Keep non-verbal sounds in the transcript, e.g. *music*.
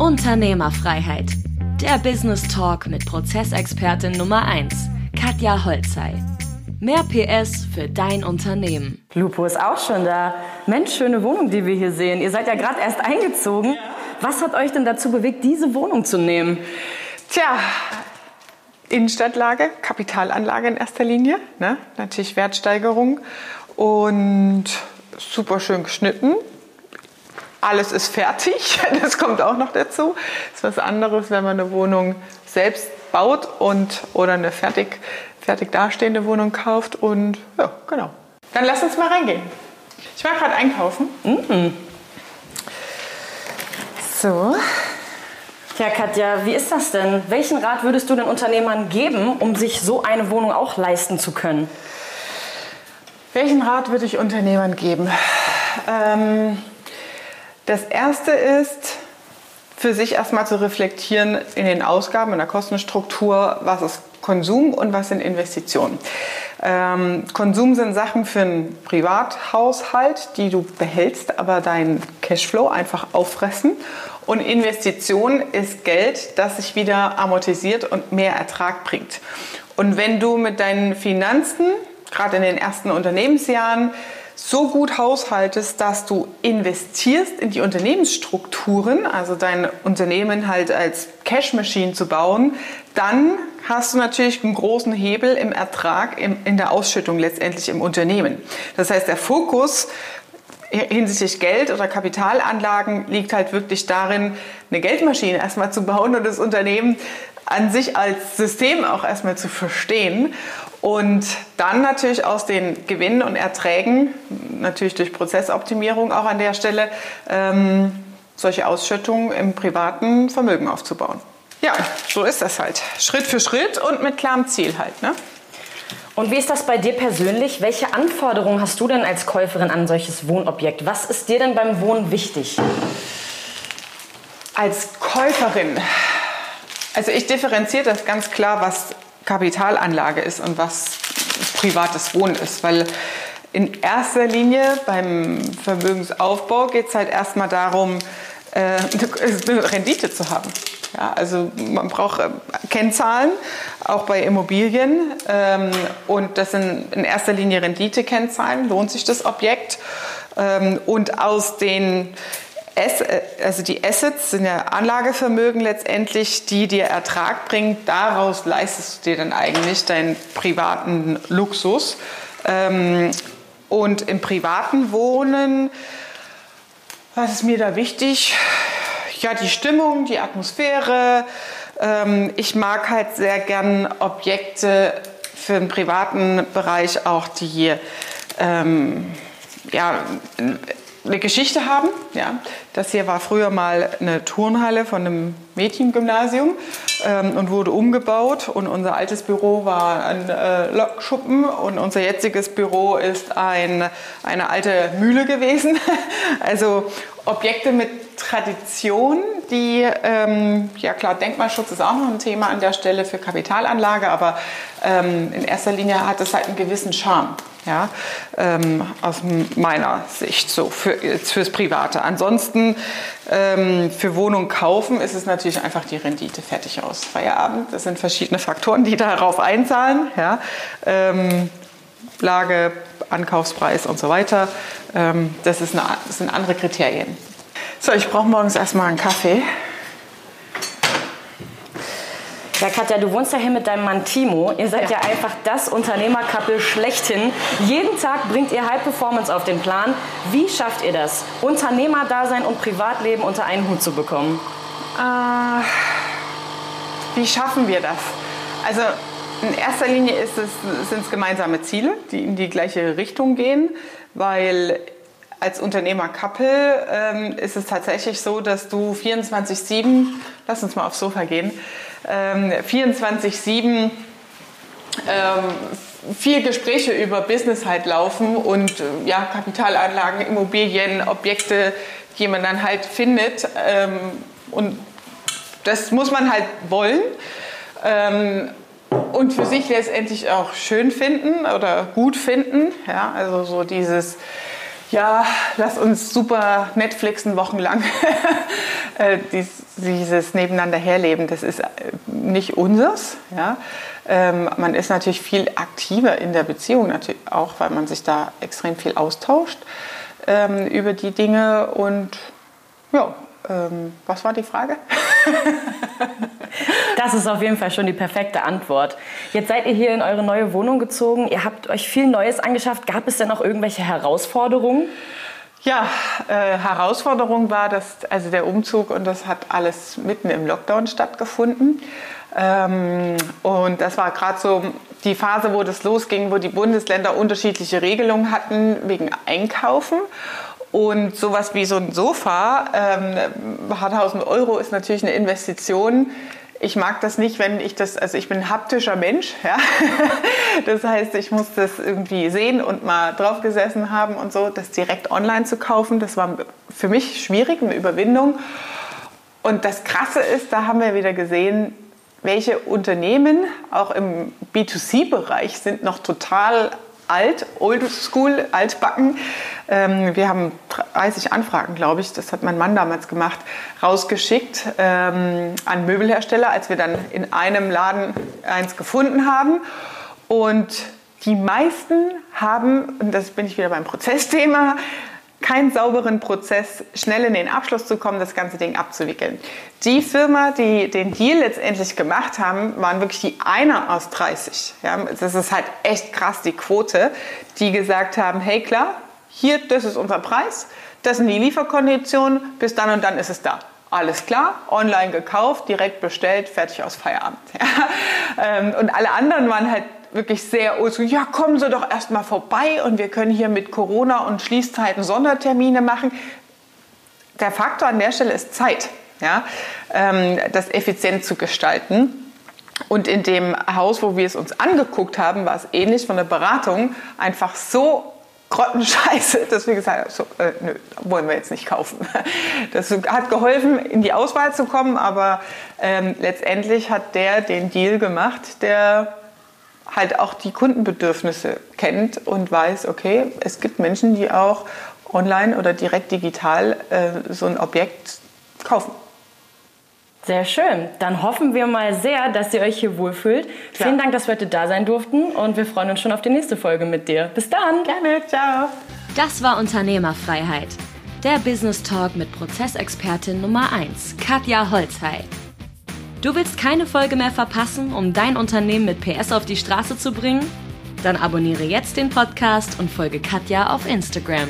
Unternehmerfreiheit. Der Business Talk mit Prozessexpertin Nummer 1, Katja Holzei. Mehr PS für dein Unternehmen. Lupo ist auch schon da. Mensch, schöne Wohnung, die wir hier sehen. Ihr seid ja gerade erst eingezogen. Was hat euch denn dazu bewegt, diese Wohnung zu nehmen? Tja, Innenstadtlage, Kapitalanlage in erster Linie, ne? natürlich Wertsteigerung und super schön geschnitten. Alles ist fertig, *laughs* das kommt auch noch dazu. Das ist was anderes, wenn man eine Wohnung selbst baut und oder eine fertig, fertig dastehende Wohnung kauft und ja, genau. Dann lass uns mal reingehen. Ich war gerade einkaufen. Mhm. So, Ja, Katja, wie ist das denn? Welchen Rat würdest du den Unternehmern geben, um sich so eine Wohnung auch leisten zu können? Welchen Rat würde ich Unternehmern geben? Ähm, das erste ist, für sich erstmal zu reflektieren in den Ausgaben, in der Kostenstruktur, was ist Konsum und was sind Investitionen. Ähm, Konsum sind Sachen für einen Privathaushalt, die du behältst, aber deinen Cashflow einfach auffressen. Und Investition ist Geld, das sich wieder amortisiert und mehr Ertrag bringt. Und wenn du mit deinen Finanzen, gerade in den ersten Unternehmensjahren, so gut haushaltest, dass du investierst in die Unternehmensstrukturen, also dein Unternehmen halt als Cash Machine zu bauen, dann hast du natürlich einen großen Hebel im Ertrag, in der Ausschüttung letztendlich im Unternehmen. Das heißt, der Fokus hinsichtlich Geld oder Kapitalanlagen liegt halt wirklich darin, eine Geldmaschine erstmal zu bauen und das Unternehmen an sich als System auch erstmal zu verstehen und dann natürlich aus den Gewinnen und Erträgen, natürlich durch Prozessoptimierung auch an der Stelle, ähm, solche Ausschüttungen im privaten Vermögen aufzubauen. Ja, so ist das halt. Schritt für Schritt und mit klarem Ziel halt. Ne? Und wie ist das bei dir persönlich? Welche Anforderungen hast du denn als Käuferin an solches Wohnobjekt? Was ist dir denn beim Wohnen wichtig? Als Käuferin, also ich differenziere das ganz klar, was Kapitalanlage ist und was privates Wohnen ist, weil in erster Linie beim Vermögensaufbau geht es halt erstmal darum, eine *laughs* Rendite zu haben. Ja, also man braucht äh, Kennzahlen, auch bei Immobilien. Ähm, und das sind in erster Linie Rendite-Kennzahlen. Lohnt sich das Objekt? Ähm, und aus den äh, also die Assets sind ja Anlagevermögen letztendlich, die dir Ertrag bringen. Daraus leistest du dir dann eigentlich deinen privaten Luxus. Ähm, und im privaten Wohnen, was ist mir da wichtig? Ja, die Stimmung, die Atmosphäre. Ähm, ich mag halt sehr gern Objekte für den privaten Bereich auch, die ähm, ja, eine Geschichte haben. Ja. Das hier war früher mal eine Turnhalle von einem Mädchengymnasium ähm, und wurde umgebaut. Und unser altes Büro war ein äh, Lokschuppen und unser jetziges Büro ist ein, eine alte Mühle gewesen. *laughs* also Objekte mit Tradition, die, ähm, ja klar, Denkmalschutz ist auch noch ein Thema an der Stelle für Kapitalanlage, aber ähm, in erster Linie hat es halt einen gewissen Charme. Ja, ähm, aus meiner Sicht so für, fürs Private. Ansonsten ähm, für Wohnung kaufen ist es natürlich einfach die Rendite fertig aus Feierabend. Das sind verschiedene Faktoren, die darauf einzahlen. Ja. Ähm, Lage, Ankaufspreis und so weiter. Ähm, das, ist eine, das sind andere Kriterien. So, ich brauche morgens erstmal einen Kaffee. Ja, Katja, du wohnst ja hier mit deinem Mann Timo. Ihr seid ja, ja einfach das Unternehmerkappel schlechthin. Jeden Tag bringt ihr High Performance auf den Plan. Wie schafft ihr das, Unternehmerdasein und Privatleben unter einen Hut zu bekommen? Äh, wie schaffen wir das? Also in erster Linie sind es gemeinsame Ziele, die in die gleiche Richtung gehen, weil als Unternehmer Couple ähm, ist es tatsächlich so, dass du 24-7, lass uns mal aufs Sofa gehen, ähm, 24-7 ähm, viel Gespräche über Business halt laufen und äh, ja, Kapitalanlagen, Immobilien, Objekte, die man dann halt findet. Ähm, und das muss man halt wollen ähm, und für sich letztendlich auch schön finden oder gut finden. Ja, also so dieses Ja, lass uns super Netflixen wochenlang. *laughs* Äh, dies, dieses Nebeneinander herleben, das ist äh, nicht unseres. Ja? Ähm, man ist natürlich viel aktiver in der Beziehung, natürlich auch weil man sich da extrem viel austauscht ähm, über die Dinge. Und ja, ähm, was war die Frage? *laughs* das ist auf jeden Fall schon die perfekte Antwort. Jetzt seid ihr hier in eure neue Wohnung gezogen. Ihr habt euch viel Neues angeschafft. Gab es denn noch irgendwelche Herausforderungen? Ja, äh, Herausforderung war, dass also der Umzug und das hat alles mitten im Lockdown stattgefunden. Ähm, und das war gerade so die Phase, wo das losging, wo die Bundesländer unterschiedliche Regelungen hatten wegen Einkaufen. Und sowas wie so ein Sofa, ähm, ein 1000 Euro ist natürlich eine Investition. Ich mag das nicht, wenn ich das, also ich bin ein haptischer Mensch, *laughs* ja. Das heißt, ich muss das irgendwie sehen und mal drauf gesessen haben und so. Das direkt online zu kaufen, das war für mich schwierig, eine Überwindung. Und das Krasse ist, da haben wir wieder gesehen, welche Unternehmen auch im B2C-Bereich sind noch total alt, old school, altbacken. Ähm, wir haben 30 Anfragen, glaube ich, das hat mein Mann damals gemacht, rausgeschickt ähm, an Möbelhersteller, als wir dann in einem Laden eins gefunden haben. Und die meisten haben, und das bin ich wieder beim Prozessthema, keinen sauberen Prozess, schnell in den Abschluss zu kommen, das ganze Ding abzuwickeln. Die Firma, die den Deal letztendlich gemacht haben, waren wirklich die einer aus 30. Ja, das ist halt echt krass, die Quote, die gesagt haben, hey klar, hier, das ist unser Preis, das sind die Lieferkonditionen, bis dann und dann ist es da. Alles klar, online gekauft, direkt bestellt, fertig aus Feierabend. *laughs* Ähm, und alle anderen waren halt wirklich sehr oldschool. Ja, kommen Sie doch erst mal vorbei und wir können hier mit Corona und Schließzeiten Sondertermine machen. Der Faktor an der Stelle ist Zeit, ja, ähm, das effizient zu gestalten. Und in dem Haus, wo wir es uns angeguckt haben, war es ähnlich von der Beratung einfach so grottenscheiße, *laughs* wir gesagt so, äh, nö, wollen wir jetzt nicht kaufen. Das hat geholfen, in die Auswahl zu kommen, aber ähm, letztendlich hat der den Deal gemacht, der halt auch die Kundenbedürfnisse kennt und weiß, okay, es gibt Menschen, die auch online oder direkt digital äh, so ein Objekt kaufen. Sehr schön. Dann hoffen wir mal sehr, dass ihr euch hier wohlfühlt. Ja. Vielen Dank, dass wir heute da sein durften und wir freuen uns schon auf die nächste Folge mit dir. Bis dann. Gerne. Ciao. Das war Unternehmerfreiheit. Der Business Talk mit Prozessexpertin Nummer 1, Katja Holzhey. Du willst keine Folge mehr verpassen, um dein Unternehmen mit PS auf die Straße zu bringen? Dann abonniere jetzt den Podcast und folge Katja auf Instagram.